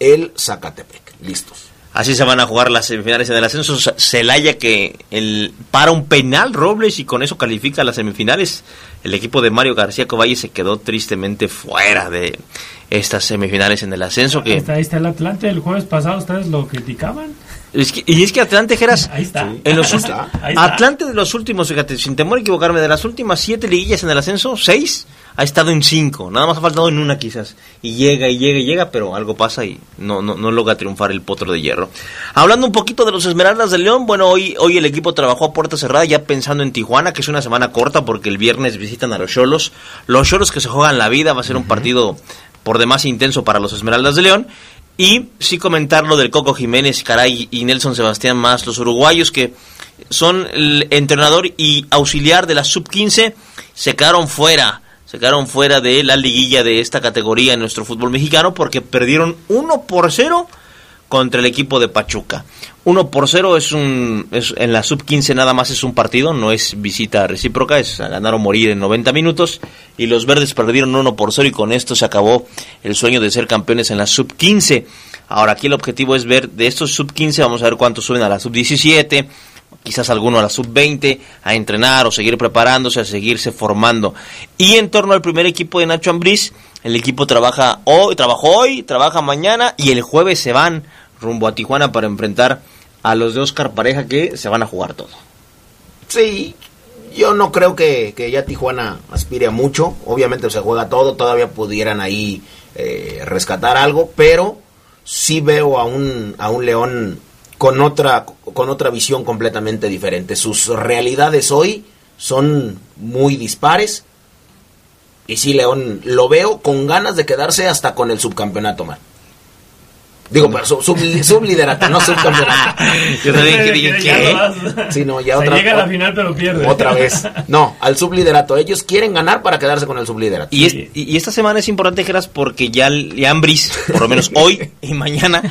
el Zacatepec. Listos. Así se van a jugar las semifinales en el ascenso. Celaya que el, para un penal Robles y con eso califica las semifinales. El equipo de Mario García Covalle se quedó tristemente fuera de estas semifinales en el ascenso. Que... Ahí está, el Atlante. El jueves pasado ustedes lo criticaban. Y es que Atlante, Geras, ahí está. En los Atlante de los últimos, fíjate, sin temor a equivocarme, de las últimas siete liguillas en el ascenso, seis ha estado en cinco, nada más ha faltado en una quizás. Y llega y llega y llega, pero algo pasa y no, no, no logra triunfar el potro de hierro. Hablando un poquito de los Esmeraldas de León, bueno, hoy, hoy el equipo trabajó a puerta cerrada ya pensando en Tijuana, que es una semana corta porque el viernes visitan a los Cholos. Los Cholos que se juegan la vida, va a ser un partido por demás intenso para los Esmeraldas de León. Y sí comentar lo del Coco Jiménez, Caray y Nelson Sebastián más, los uruguayos que son el entrenador y auxiliar de la sub-15, se quedaron fuera se quedaron fuera de la liguilla de esta categoría en nuestro fútbol mexicano porque perdieron 1 por 0 contra el equipo de Pachuca. 1 por 0 es un en la sub 15 nada más es un partido, no es visita recíproca, es ganar o morir en 90 minutos y los verdes perdieron 1 por 0 y con esto se acabó el sueño de ser campeones en la sub 15. Ahora aquí el objetivo es ver de estos sub 15 vamos a ver cuántos suben a la sub 17, quizás alguno a la sub-20, a entrenar o seguir preparándose, a seguirse formando. Y en torno al primer equipo de Nacho Ambriz, el equipo trabaja hoy, trabajó hoy, trabaja mañana y el jueves se van rumbo a Tijuana para enfrentar a los de Oscar Pareja que se van a jugar todo. Sí, yo no creo que, ya Tijuana aspire a mucho. Obviamente se juega todo, todavía pudieran ahí eh, rescatar algo, pero sí veo a un, a un León con otra, con otra visión completamente diferente. Sus realidades hoy son muy dispares. Y sí, León, lo veo con ganas de quedarse hasta con el subcampeonato, man. Digo, pero sub, subliderato, no subcampeonato. Yo también que dije. Sí, no, ya otra, llega a la final, pero pierde. Otra vez. No, al subliderato. Ellos quieren ganar para quedarse con el subliderato. Y, y esta semana es importante, Geras, porque ya, ya Ambris, por lo menos hoy y mañana,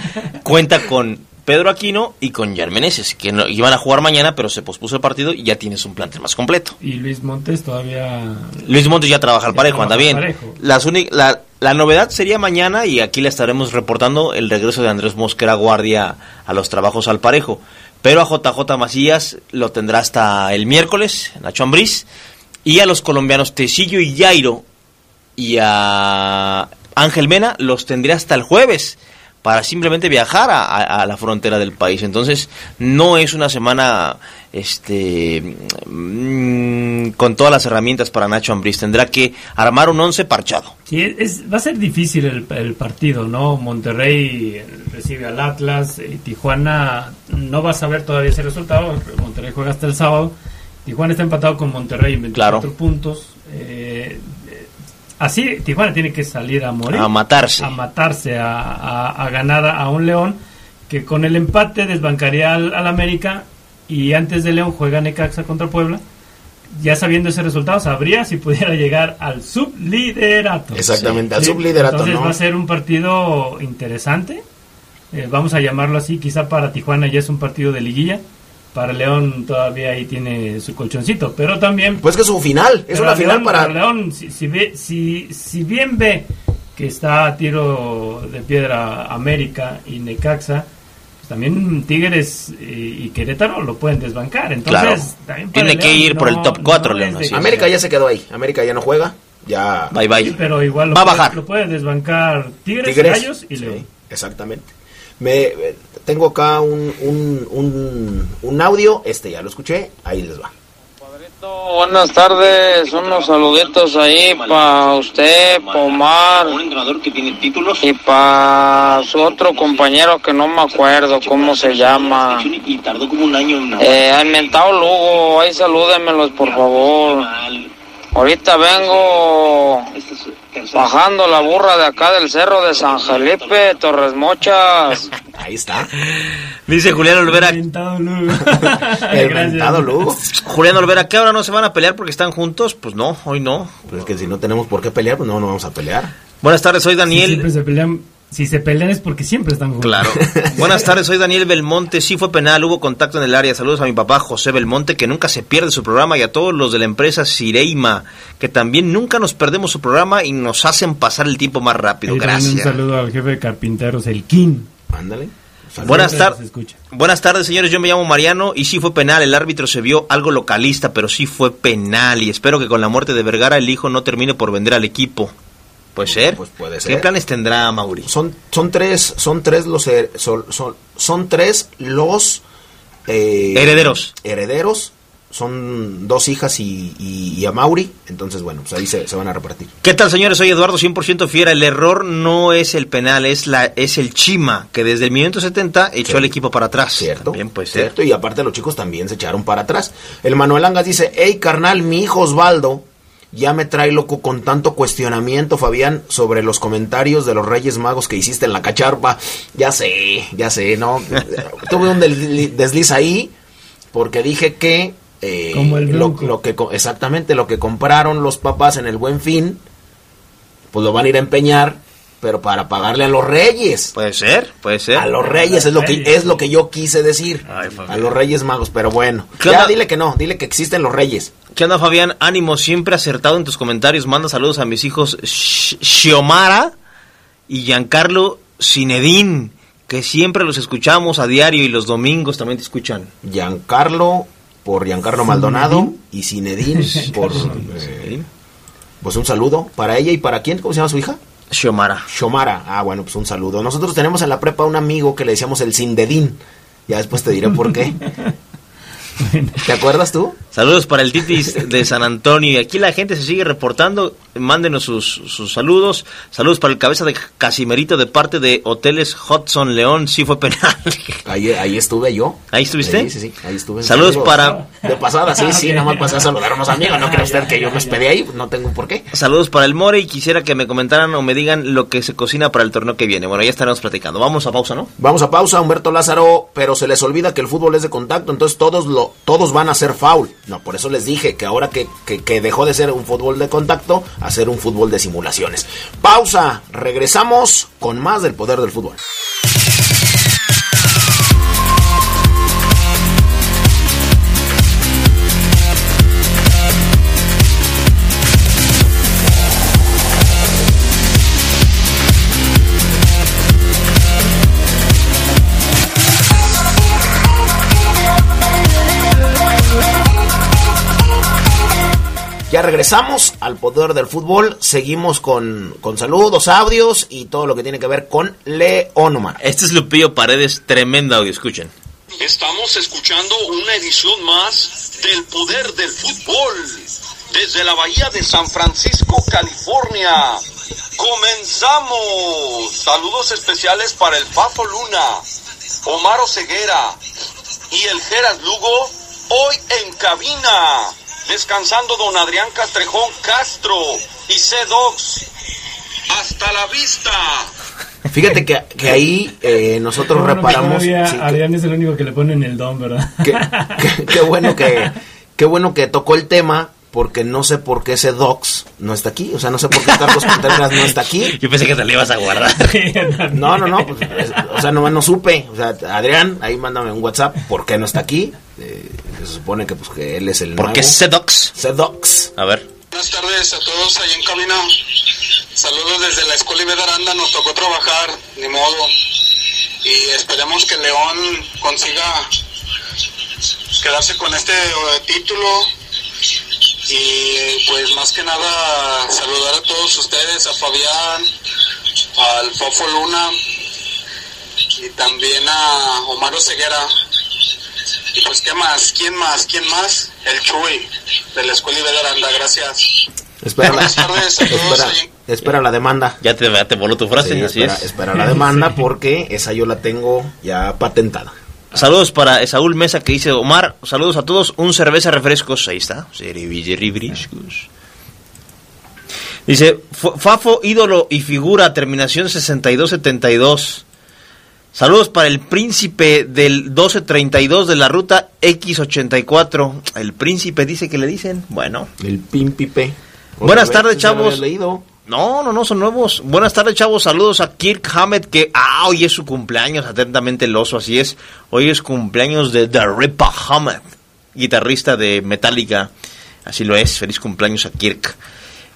cuenta con Pedro Aquino y con Yarmeneses, que no, iban a jugar mañana, pero se pospuso el partido y ya tienes un plantel más completo. Y Luis Montes todavía... Luis Montes ya trabaja al parejo, anda bien. Las la, la novedad sería mañana, y aquí le estaremos reportando, el regreso de Andrés Mosquera Guardia a los trabajos al parejo. Pero a JJ Macías lo tendrá hasta el miércoles, Nacho Ambriz, y a los colombianos Tecillo y Jairo y a Ángel Mena los tendría hasta el jueves para simplemente viajar a, la frontera del país. Entonces, no es una semana este mm, con todas las herramientas para Nacho Ambriz. Tendrá que armar un once parchado. Sí, es, va a ser difícil el, partido, ¿no? Monterrey recibe al Atlas, y Tijuana no va a saber todavía ese resultado. Monterrey juega hasta el sábado. Tijuana está empatado con Monterrey en 24 puntos. Eh, Así Tijuana tiene que salir a morir. A matarse. A matarse, a, ganar a un León que con el empate desbancaría al, América y antes de León juega Necaxa contra Puebla. Ya sabiendo ese resultado, sabría si pudiera llegar al subliderato. Exactamente, al subliderato. Entonces va a ser un partido interesante. Eh, vamos a llamarlo así, quizá para Tijuana ya es un partido de liguilla para León todavía ahí tiene su colchoncito, pero también... Pues que es un final, es una final para... León, si, si, si, bien ve que está a tiro de piedra América y Necaxa, pues también Tigres y, Querétaro lo pueden desbancar. Entonces, tiene que ir por el top 4, León. América ya se quedó ahí, América ya no juega, ya... Bye bye. pero igual lo, Va puede, a bajar. lo pueden desbancar Tigres, Gallos y León. exactamente. Me, tengo acá un, un, un, audio, este ya lo escuché, ahí les va. Buenas tardes, unos saluditos ahí para usted, tiene títulos y para su otro compañero que no me acuerdo cómo se llama. Eh, Mentado Lugo, ahí salúdenmelos por favor. Ahorita vengo. Bajando la burra de acá del cerro de San Felipe, Torres Mochas. Ahí está. Dice Julián Olvera. El mentado Lugo. El Gracias. mentado Lugo. Julián Olvera, ¿qué ahora no se van a pelear porque están juntos? Pues no, hoy no. Pues es que si no tenemos por qué pelear, pues no, no vamos a pelear. Buenas tardes, soy Daniel. siempre se pelean, si se pelean es porque siempre están juntos. Claro. Buenas tardes, soy Daniel Belmonte. Sí fue penal, hubo contacto en el área. Saludos a mi papá José Belmonte, que nunca se pierde su programa, y a todos los de la empresa Cireima, que también nunca nos perdemos su programa y nos hacen pasar el tiempo más rápido. Y también Un Gracias. saludo al jefe de carpinteros, el King. Ándale. Buenas escucha. Buenas tardes, señores. Yo me llamo Mariano y sí fue penal. El árbitro se vio algo localista, pero sí fue penal. Y espero que con la muerte de Vergara el hijo no termine por vender al equipo. Puede ser. Pues puede ¿Qué planes tendrá Mauri? Son, son tres, son tres los son, son, son tres los eh, Herederos. Herederos. Son dos hijas y, y, y a Mauri. Entonces, bueno, pues ahí se, se van a repartir. ¿Qué tal, señores? Soy Eduardo 100% fiera. El error no es el penal, es la es el Chima, que desde el minuto 70 echó Sí. al equipo para atrás. Cierto. También puede ser. Cierto, y aparte los chicos también se echaron para atrás. El Manuel Angas dice, hey carnal, mi hijo Osvaldo ya me trae loco con tanto cuestionamiento, Fabián, sobre los comentarios de los Reyes Magos que hiciste en la cacharpa. Ya sé, ya sé, ¿no? Tuve un desliz ahí porque dije que... eh, Como el lo, lo que exactamente lo que compraron los papás en el Buen Fin, pues lo van a ir a empeñar, pero para pagarle a los Reyes. Puede ser, puede ser. A los reyes es lo que es lo que yo quise decir. Ay, Fabián. a los reyes magos, pero bueno. ¿Qué Ya onda? dile que no, dile que existen los reyes. ¿Qué onda, Fabián? Ánimo, siempre acertado en tus comentarios. Manda saludos a mis hijos Sh- Xiomara y Giancarlo Cinedín, que siempre los escuchamos a diario y los domingos también te escuchan. Giancarlo por Giancarlo Maldonado y Cinedín por eh, pues un saludo para ella y para quién, ¿cómo se llama su hija? Xiomara. Xomara. Ah, bueno, pues un saludo. Nosotros tenemos en la prepa un amigo que le decíamos el Cindedín. Ya después te diré por qué. ¿Te acuerdas tú? Saludos para el Titis de San Antonio. Y aquí la gente se sigue reportando. Mándenos sus, sus saludos. Saludos para el cabeza de Casimerito de parte de Hoteles Hudson León. Sí fue penal. Ahí, ahí estuve yo. ¿Ahí estuviste? Sí, sí, sí, ahí estuve. Saludos para- De pasada, sí, sí, nada más pasé a saludar a unos amigos. No cree usted que yo me hospedé ahí, no tengo por qué. Saludos para el More y quisiera que me comentaran o me digan lo que se cocina para el torneo que viene. Bueno, ya estaremos platicando. Vamos a pausa, ¿no? Vamos a pausa, Humberto Lázaro, pero se les olvida que el fútbol es de contacto, entonces todos lo, todos van a hacer foul. No, por eso les dije que ahora que, que, que dejó de ser un fútbol de contacto, a ser un fútbol de simulaciones. Pausa, regresamos con más del poder del fútbol. Ya regresamos al poder del fútbol, seguimos con, con saludos, audios y todo lo que tiene que ver con León Omar. Este es Lupillo Paredes, tremenda audio, escuchen. Estamos escuchando una edición más del poder del fútbol desde la bahía de San Francisco, California. Comenzamos. Saludos especiales para el Fafo Luna, Omar Ceguera y el Geras Lugo hoy en cabina. Descansando don Adrián Castrejón Castro y C-Dogs. Hasta la vista. Fíjate que, que ahí eh, nosotros Bueno, reparamos... sí, que- Adrián es el único que le ponen el don, ¿verdad? qué, bueno que qué bueno que tocó el tema porque no sé por qué ese Docs no está aquí, o sea, no sé por qué Carlos Contreras no está aquí. Yo pensé que te la ibas a guardar. No, no, no, pues, es- o sea, no, no supe, o sea, Adrián, ahí mándame un WhatsApp, ¿por qué no está aquí? Eh, se supone que pues que él es el Porque es nuevo. Sedox. Ese Docs. A ver. Buenas tardes a todos ahí en cabina. Saludos desde la Escuela Ibeda Aranda. Nos tocó trabajar, ni modo. Y esperemos que León consiga quedarse con este eh, título. Y pues más que nada saludar a todos ustedes, a Fabián, al Fofo Luna y también a Omar Ceguera. Y pues qué más, quién más, quién más, el Chuy de la Escuela Ibeda Aranda. Gracias. Espera la, Buenas tardes a todos espera, espera la demanda. Ya te, ya te voló tu frase, Sí, así espera, es. espera la demanda porque esa yo la tengo ya patentada. Saludos para Saúl Mesa que dice, Omar, saludos a todos, un cerveza refrescos. Ahí está. Dice, Fafo, ídolo y figura, terminación 6272. Saludos para el príncipe del 1232 de la ruta X84. El príncipe dice que le dicen. Bueno. El pimpipe. Buenas tardes, chavos. No, no, no, son nuevos. Buenas tardes, chavos. Saludos a Kirk Hammett, que ah, hoy es su cumpleaños. Atentamente el oso, así es. Hoy es cumpleaños de The Ripper Hammett, guitarrista de Metallica. Así lo es. Feliz cumpleaños a Kirk.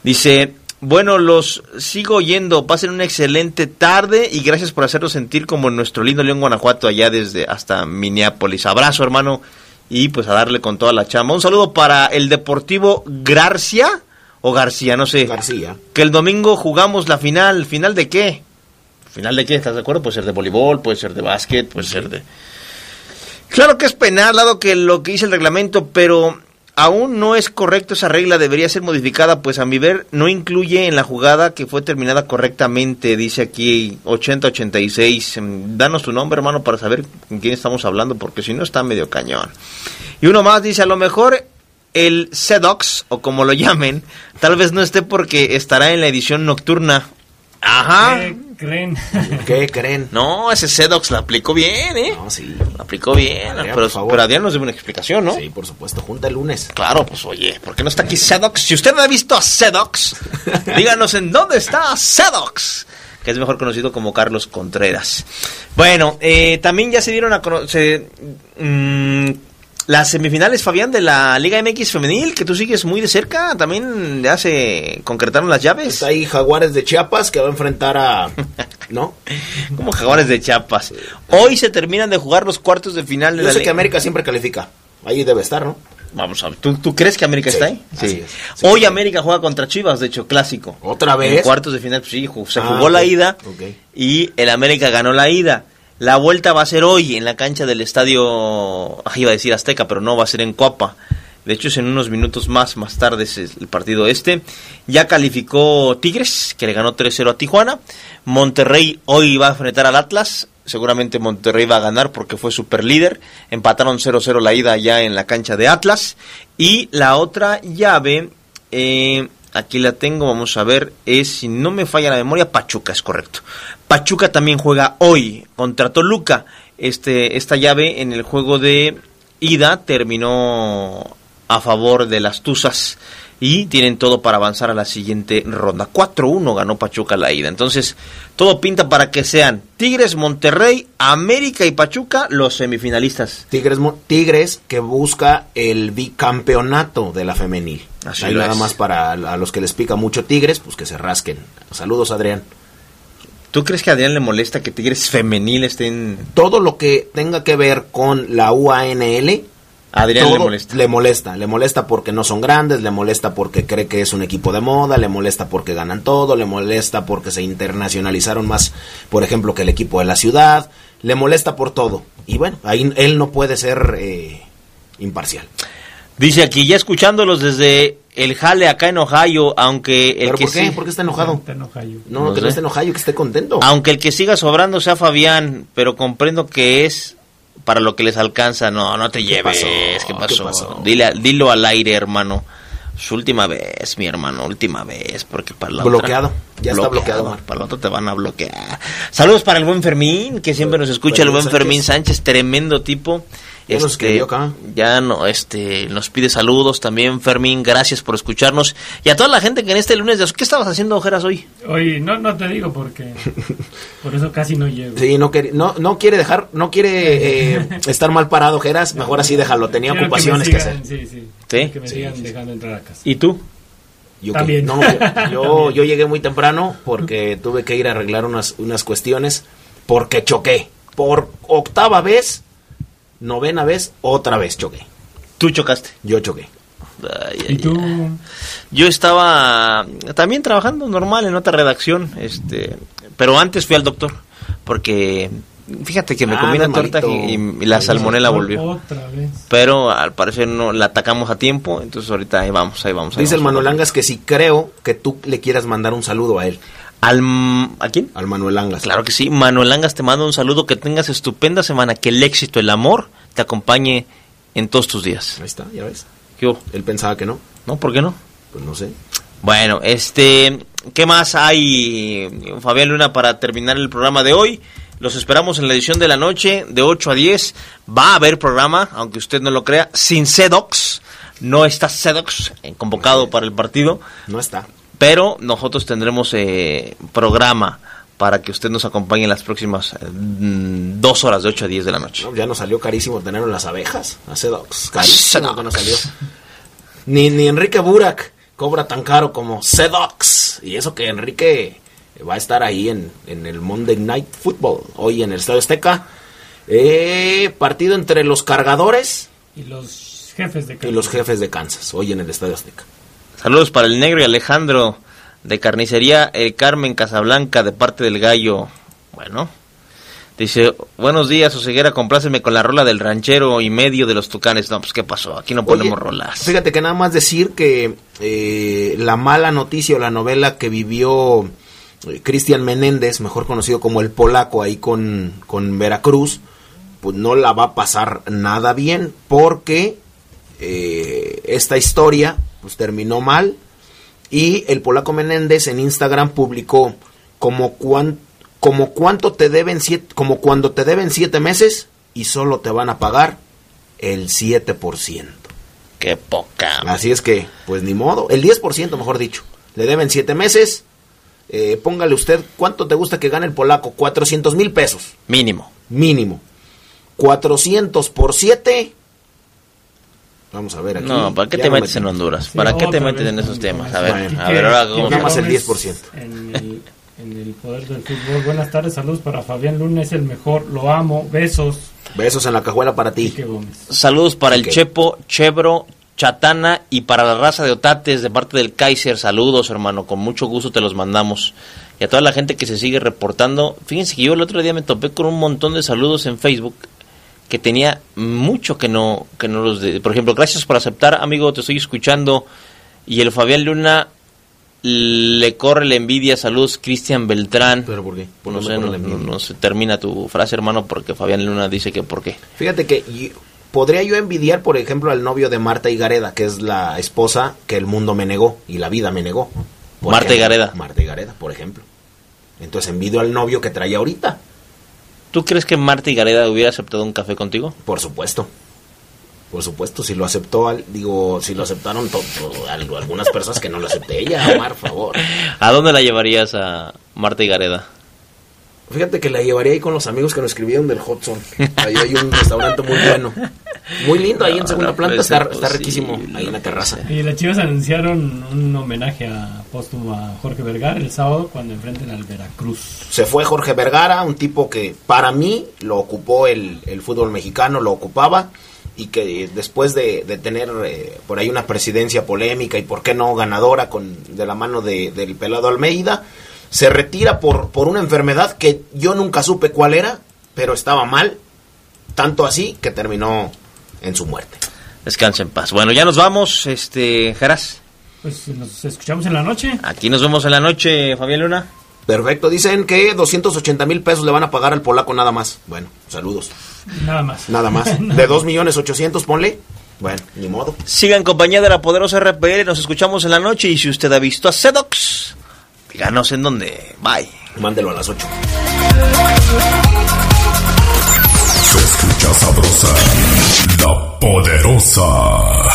Dice, bueno, los sigo oyendo. Pasen una excelente tarde y gracias por hacernos sentir como nuestro lindo León Guanajuato allá desde hasta Minneapolis. Abrazo, hermano. Y pues a darle con toda la chamba. Un saludo para el Deportivo García o García, no sé. García. Que el domingo jugamos la final. ¿Final de qué? ¿Final de qué? ¿Estás de acuerdo? Puede ser de voleibol, puede ser de básquet, puede ser de... Claro que es penal, dado que lo que dice el reglamento, pero aún no es correcto esa regla, debería ser modificada, pues a mi ver no incluye en la jugada que fue terminada correctamente, dice aquí 8086. Em, danos tu nombre, hermano, para saber con quién estamos hablando, porque si no está medio cañón. Y uno más dice, a lo mejor el Sedox, o como lo llamen, tal vez no esté porque estará en la edición nocturna. Ajá. ¿Qué creen? ¿Qué creen? No, ese Sedox la aplicó bien, ¿eh? No, sí. La aplicó bien, pero, pero Adrián nos debe una explicación, ¿no? Sí, por supuesto, junta el lunes. Claro, pues oye, ¿por qué no está aquí Sedox? Si usted no ha visto a Sedox, díganos en dónde está Sedox que es mejor conocido como Carlos Contreras. Bueno, eh, también ya se dieron a conocer... Mm, las semifinales, Fabián, de la Liga MX Femenil, que tú sigues muy de cerca, también ya se concretaron las llaves. Está ahí Jaguares de Chiapas que va a enfrentar a... ¿No? Como Jaguares de Chiapas. Hoy se terminan de jugar los cuartos de final de Yo la sé que América siempre califica. Ahí debe estar, ¿no? Vamos a ver. ¿Tú, crees que América está ahí? Sí. Hoy América juega contra Chivas, de hecho, clásico. ¿Otra vez? En cuartos de final, pues sí, se ah, jugó la ida y el América ganó la ida. La vuelta va a ser hoy en la cancha del estadio, iba a decir Azteca, pero no va a ser en Copa. De hecho, es en unos minutos más, más tarde es el partido este. Ya calificó Tigres, que le ganó 3-0 a Tijuana. Monterrey hoy va a enfrentar al Atlas. Seguramente Monterrey va a ganar porque fue super líder. Empataron 0-0 la ida ya en la cancha de Atlas. Y la otra llave, eh, aquí la tengo, vamos a ver, es, si no me falla la memoria, Pachuca, es correcto. Pachuca también juega hoy contra Toluca. Este, esta llave en el juego de ida terminó a favor de las Tuzas y tienen todo para avanzar a la siguiente ronda. 4-1 ganó Pachuca la ida. Entonces, todo pinta para que sean Tigres, Monterrey, América y Pachuca los semifinalistas. Tigres, Tigres que busca el bicampeonato de la femenil. Así nada más para a los que les pica mucho Tigres, pues que se rasquen. Saludos, Adrián. ¿Tú crees que a Adrián le molesta que Tigres femenil estén...? Todo lo que tenga que ver con la UANL... Adrián le molesta. Le molesta, le molesta porque no son grandes, le molesta porque cree que es un equipo de moda, le molesta porque ganan todo, le molesta porque se internacionalizaron más, por ejemplo, que el equipo de la ciudad, le molesta por todo. Y bueno, ahí él no puede ser eh, imparcial. Dice aquí, ya escuchándolos desde el jale acá en Ohio, aunque el ¿Pero que por qué? ¿Por qué está enojado? No, que no esté en Ohio, que esté contento. Aunque el que siga sobrando sea Fabián, pero comprendo que es para lo que les alcanza. No, no te lleves. ¿Qué pasó? Dile, dilo al aire, hermano. Su última vez, mi hermano, última vez, porque para la bloqueado. ya está bloqueado. Para la otra te van a bloquear. Saludos para el buen Fermín, que siempre nos escucha, el buen Fermín Sánchez, tremendo tipo. Ya este, acá. Ya no, este, nos pide saludos también, Fermín, gracias por escucharnos. Y a toda la gente que en este lunes de ¿qué estabas haciendo, Ojeras, hoy? Hoy, no, no te digo porque, por eso casi no llego. Sí, no, quiere, no, no quiere dejar, no quiere eh, estar mal parado, Ojeras, mejor así déjalo, tenía ocupaciones que, hacer. Sí, sí, Que me sigan dejando entrar a casa. ¿Y tú? Yo, También. no, yo, yo llegué muy temprano porque tuve que ir a arreglar unas, unas cuestiones porque choqué. Por octava vez novena vez, otra vez choqué. ¿Tú chocaste? Yo choqué. ¿Y tú? Yo estaba también trabajando normal en otra redacción, este, pero antes fui al doctor porque fíjate que me ah, comí una torta y, la salmonela volvió. Otra vez. Pero al parecer no la atacamos a tiempo, entonces ahorita ahí vamos, ahí vamos. Dice el Manuel Angas que si creo que tú le quieras mandar un saludo a él. Al, ¿A quién? Al Manuel Angas. Claro que sí. Manuel Angas te mando un saludo. Que tengas estupenda semana. Que el éxito, el amor te acompañe en todos tus días. Ahí está, ya ves. ¿Qué Él pensaba que no. ¿No? ¿Por qué no? Pues no sé. Bueno, este, ¿qué más hay, Fabián Luna, para terminar el programa de hoy? Los esperamos en la edición de la noche, de 8 a 10. Va a haber programa, aunque usted no lo crea, sin Sedox. No está Sedox convocado para el partido. No está. Pero nosotros tendremos eh, programa para que usted nos acompañe en las próximas eh, mm, dos horas, de 8 a 10 de la noche. ya nos salió carísimo tener las abejas, a Sedox. Carísimo que nos salió. Ni, ni Enrique Burak cobra tan caro como Sedox. Y eso que Enrique va a estar ahí en, en el Monday Night Football, hoy en el Estadio Azteca. Eh, partido entre los cargadores y los jefes de Kansas. Y los jefes de Kansas, hoy en el Estadio Azteca. Saludos para el negro y Alejandro de Carnicería El Carmen Casablanca de parte del gallo. Bueno, dice, buenos días, Oseguera, compláceme con la rola del ranchero y medio de los tucanes. No, pues qué pasó, aquí no ponemos rolas. Fíjate que nada más decir que eh, la mala noticia o la novela que vivió eh, Cristian Menéndez, mejor conocido como el polaco ahí con, con Veracruz, pues no la va a pasar nada bien porque eh, esta historia pues terminó mal y el polaco Menéndez en Instagram publicó como, como cuánto te deben siete, como cuando te deben siete meses y solo te van a pagar el 7%. Qué poca. Así es que, pues ni modo, el 10% mejor dicho. Le deben siete meses. Eh, póngale usted, ¿cuánto te gusta que gane el polaco? 400 mil pesos. Mínimo. Mínimo. 400 por 7 Vamos a ver aquí. No, ¿para qué te metes en Honduras? ¿Para qué te metes en esos temas? A ver, a ver, ahora cómo más el 10%. En el, en el poder del fútbol. Buenas tardes, saludos para Fabián Luna, es el mejor, lo amo, besos. Besos en la cajuela para ti. Saludos para el Chepo, Chebro, Chatana y para la raza de Otates de parte del Kaiser. Saludos, hermano, con mucho gusto te los mandamos. Y a toda la gente que se sigue reportando. Fíjense que yo el otro día me topé con un montón de saludos en Facebook que tenía mucho que no que no los de, por ejemplo gracias por aceptar amigo te estoy escuchando. Y el Fabián Luna le corre la envidia saludos Cristian Beltrán. Pero por qué no, sé, no, se termina tu frase hermano porque Fabián Luna dice que por qué fíjate que podría yo envidiar por ejemplo al novio de Marta Higareda que es la esposa que el mundo me negó y la vida me negó. Marta Higareda Marta Higareda por ejemplo. Entonces envidio al novio que traía ahorita ¿Tú crees que Marta y Gareda hubiera aceptado un café contigo? Por supuesto. Por supuesto, si lo aceptó, digo, si lo aceptaron algunas personas que no lo acepté ella, Omar, por favor. ¿A dónde la llevarías a Marta y Gareda? Fíjate que la llevaría ahí con los amigos que nos escribieron del Hudson. Ahí hay un restaurante muy bueno. Muy lindo, ahí en segunda planta, está, riquísimo, ahí en la terraza. Y las chivas anunciaron un homenaje a póstumo a Jorge Vergara el sábado cuando enfrenten al Veracruz. Se fue Jorge Vergara, un tipo que para mí lo ocupó el, fútbol mexicano, lo ocupaba y que después de, tener eh, por ahí una presidencia polémica y por qué no ganadora con de la mano de, del pelado Almeida, se retira por, por una enfermedad que yo nunca supe cuál era, pero estaba mal, tanto así que terminó en su muerte. Descansa en paz. Bueno, ya nos vamos, este, Jaras. Pues nos escuchamos en la noche. Aquí nos vemos en la noche, Fabián Luna. Perfecto, dicen que 280 mil pesos le van a pagar al polaco nada más. Bueno, saludos. Nada más. Nada más. De 2 millones 800, ponle. Bueno, ni modo. Sigan compañía de la poderosa RPL, nos escuchamos en la noche y si usted ha visto a Sedox, Díganos en dónde. Bye. Mándelo a las 8. Se escucha sabrosa, la poderosa.